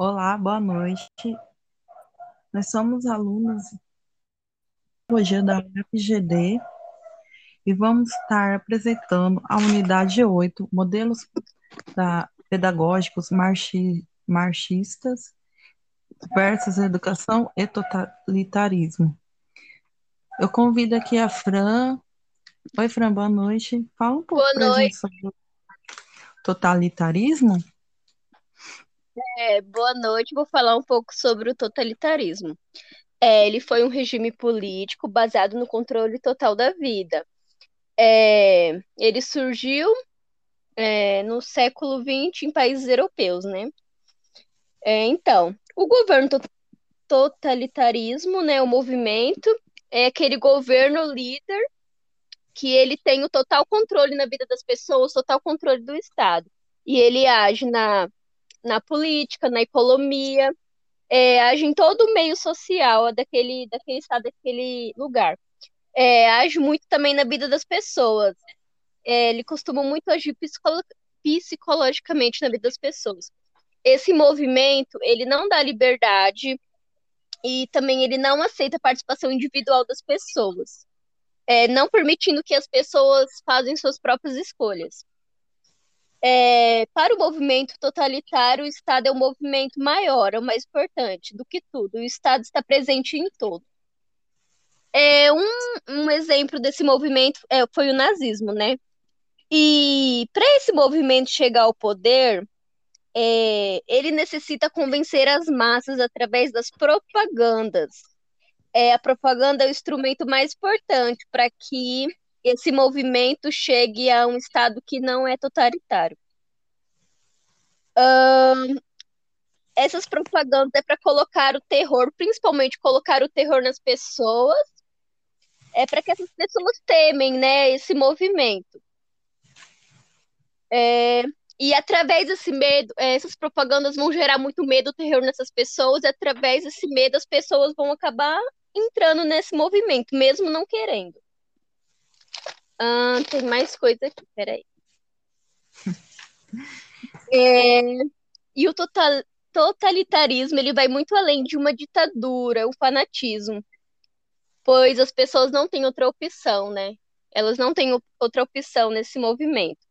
Olá, boa noite. Nós somos alunos hoje da FGD e vamos estar apresentando a unidade 8, modelos da, pedagógicos marxi, marxistas versus educação e totalitarismo. Eu convido aqui a Fran. Oi, Fran, boa noite. Fala um pouco para a gente sobre totalitarismo. É, boa noite, vou falar um pouco sobre o totalitarismo. É, ele foi um regime político baseado no controle total da vida. É, ele surgiu é, no século XX em países europeus, né? É, então, o governo to totalitarismo, né, o movimento, é aquele governo líder que ele tem o total controle na vida das pessoas, total controle do Estado. E ele age na na política, na economia, é, age em todo o meio social daquele, daquele estado, daquele lugar. É, age muito também na vida das pessoas. É, ele costuma muito agir psicolo psicologicamente na vida das pessoas. Esse movimento, ele não dá liberdade e também ele não aceita a participação individual das pessoas, é, não permitindo que as pessoas façam suas próprias escolhas. É, para o movimento totalitário, o Estado é um movimento maior, é o mais importante do que tudo. O Estado está presente em todo. É, um, um exemplo desse movimento é, foi o nazismo, né? E para esse movimento chegar ao poder, é, ele necessita convencer as massas através das propagandas. É, a propaganda é o instrumento mais importante para que esse movimento chegue a um estado que não é totalitário. Um, essas propagandas é para colocar o terror, principalmente colocar o terror nas pessoas, é para que essas pessoas temem, né, esse movimento. É, e através desse medo, é, essas propagandas vão gerar muito medo, terror nessas pessoas, e através desse medo as pessoas vão acabar entrando nesse movimento, mesmo não querendo. Tem mais coisa aqui, peraí. É, e o total, totalitarismo ele vai muito além de uma ditadura, o fanatismo, pois as pessoas não têm outra opção, né? Elas não têm outra opção nesse movimento.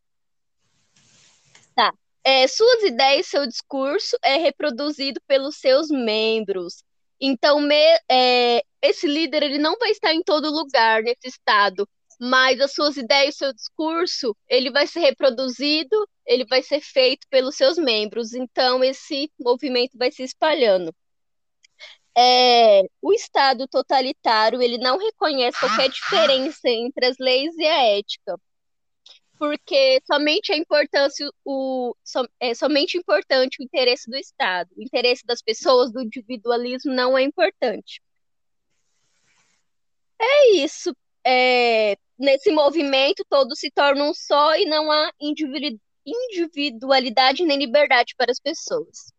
Tá. É, suas ideias, seu discurso é reproduzido pelos seus membros. Então, me, é, esse líder ele não vai estar em todo lugar nesse estado mas as suas ideias, o seu discurso, ele vai ser reproduzido, ele vai ser feito pelos seus membros. Então, esse movimento vai se espalhando. É, o Estado totalitário ele não reconhece qualquer diferença entre as leis e a ética, porque somente a importância o é somente importante o interesse do Estado, o interesse das pessoas, do individualismo não é importante. É isso. É, nesse movimento todos se tornam um só e não há individualidade nem liberdade para as pessoas.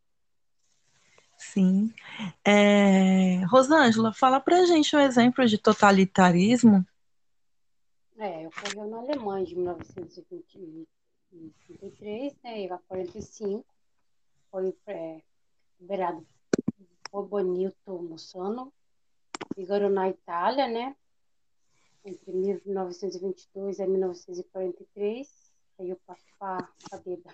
Sim. É... Rosângela, fala para a gente um exemplo de totalitarismo. É, ocorreu na Alemanha de 1923 né, e a 45 foi é, liberado o Bonito Mussano, figurou na Itália, né, entre 1922 e 1943. Aí eu passo para a Beda.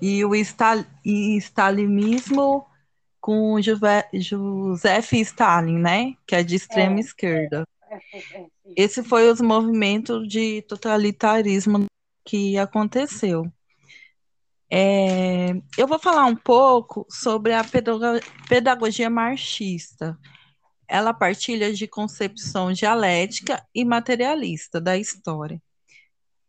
E o Stal e stalinismo com Joseph Stalin, né? Que é de extrema é, esquerda. É, é, é Esse foi os movimentos de totalitarismo que aconteceu. É, eu vou falar um pouco sobre a pedagogia marxista ela partilha de concepção dialética e materialista da história.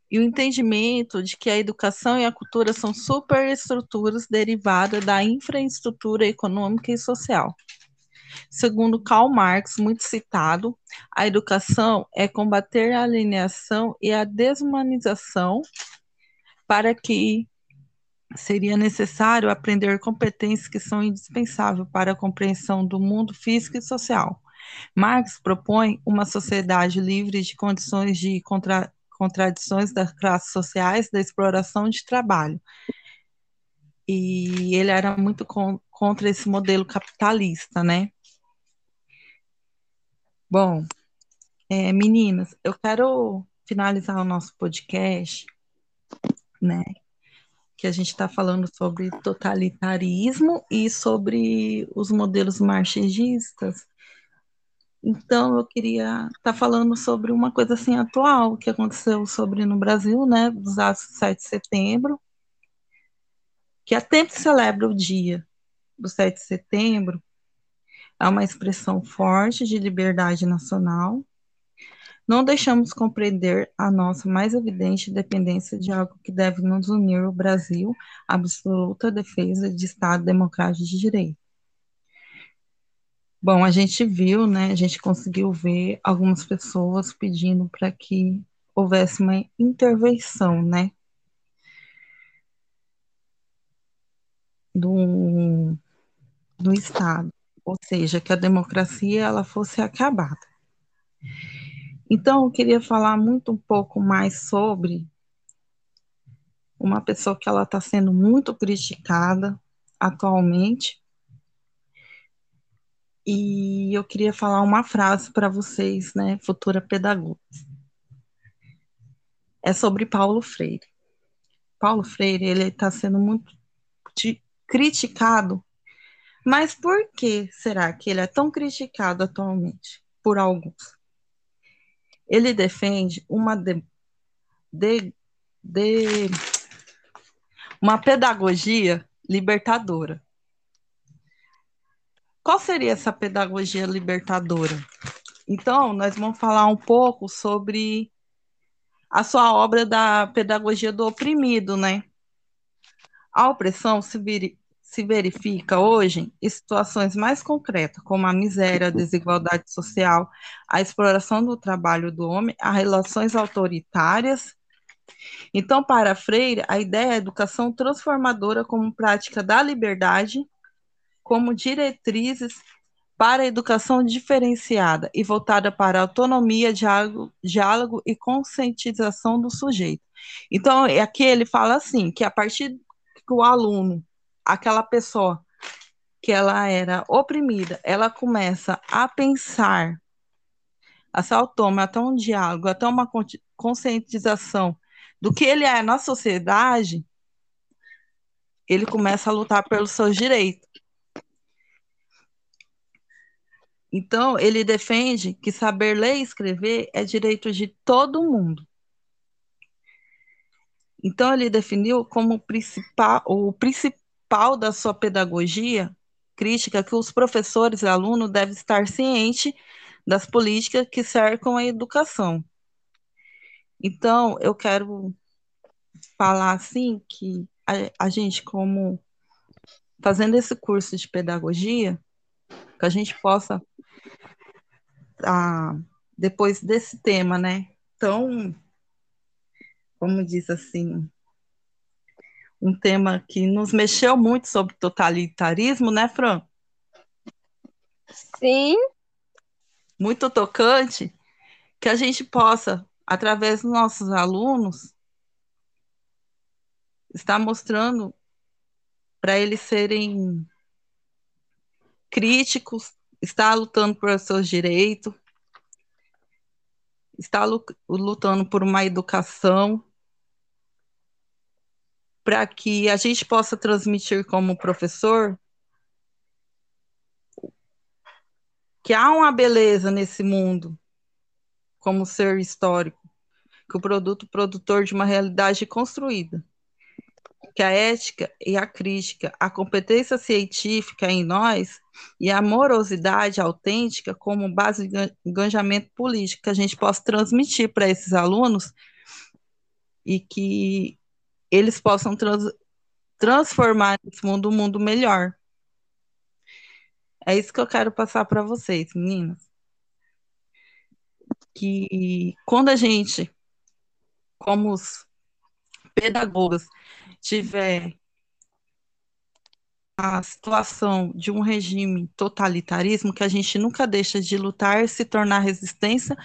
E o entendimento de que a educação e a cultura são superestruturas derivadas da infraestrutura econômica e social. Segundo Karl Marx, muito citado, a educação é combater a alienação e a desumanização para que seria necessário aprender competências que são indispensáveis para a compreensão do mundo físico e social. Marx propõe uma sociedade livre de condições de contra, contradições das classes sociais, da exploração de trabalho. e ele era muito con contra esse modelo capitalista, né? Bom, é, meninas, eu quero finalizar o nosso podcast, né? Que a gente está falando sobre totalitarismo e sobre os modelos marxistas. Então, eu queria estar tá falando sobre uma coisa assim atual que aconteceu sobre no Brasil, né? Dos atos de 7 de setembro, que há tempo celebra o dia do 7 de setembro, é uma expressão forte de liberdade nacional. Não deixamos compreender a nossa mais evidente dependência de algo que deve nos unir o Brasil, absoluta defesa de Estado democrático de direito. Bom, a gente viu, né, a gente conseguiu ver algumas pessoas pedindo para que houvesse uma intervenção, né, do, do Estado, ou seja, que a democracia ela fosse acabada. Então, eu queria falar muito um pouco mais sobre uma pessoa que ela está sendo muito criticada atualmente, e eu queria falar uma frase para vocês, né, futura pedagoga. É sobre Paulo Freire. Paulo Freire, ele está sendo muito criticado. Mas por que será que ele é tão criticado atualmente por alguns? Ele defende uma de, de, de uma pedagogia libertadora. Qual seria essa pedagogia libertadora? Então, nós vamos falar um pouco sobre a sua obra da pedagogia do oprimido, né? A opressão se, se verifica hoje em situações mais concretas, como a miséria, a desigualdade social, a exploração do trabalho do homem, as relações autoritárias. Então, para Freire, a ideia é a educação transformadora como prática da liberdade, como diretrizes para a educação diferenciada e voltada para a autonomia, diálogo, diálogo e conscientização do sujeito. Então, aqui ele fala assim, que a partir que o aluno aquela pessoa que ela era oprimida, ela começa a pensar, a se automa, até um diálogo, até uma conscientização do que ele é na sociedade, ele começa a lutar pelos seus direitos. Então, ele defende que saber ler e escrever é direito de todo mundo. Então, ele definiu como principal, o principal principal da sua pedagogia crítica que os professores e alunos devem estar cientes das políticas que cercam a educação. Então, eu quero falar assim que a, a gente, como fazendo esse curso de pedagogia, que a gente possa, ah, depois desse tema, né, tão, como diz assim, um tema que nos mexeu muito sobre totalitarismo, né, Fran? Sim. Muito tocante, que a gente possa, através dos nossos alunos, estar mostrando para eles serem críticos, estar lutando por seus direitos, estar lutando por uma educação para que a gente possa transmitir como professor que há uma beleza nesse mundo como ser histórico, que o produto produtor de uma realidade construída, que a ética e a crítica, a competência científica em nós e a amorosidade autêntica como base de engajamento político que a gente possa transmitir para esses alunos e que eles possam trans, transformar esse mundo um mundo melhor. É isso que eu quero passar para vocês, meninas. Que quando a gente, como os pedagogas, tiver a situação de um regime totalitarismo, que a gente nunca deixa de lutar, se tornar resistência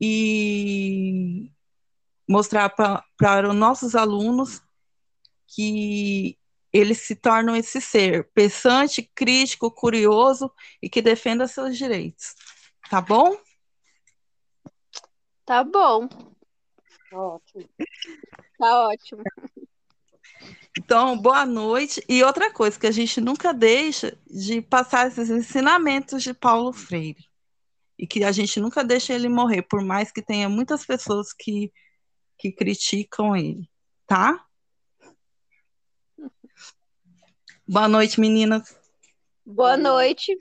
e mostrar para os nossos alunos que eles se tornam esse ser pensante, crítico, curioso e que defenda seus direitos. Tá bom? Tá bom. Ótimo. Tá ótimo. Então, boa noite. E outra coisa que a gente nunca deixa de passar esses ensinamentos de Paulo Freire. E que a gente nunca deixa ele morrer, por mais que tenha muitas pessoas que, que criticam ele, tá? Boa noite, meninas. Boa noite.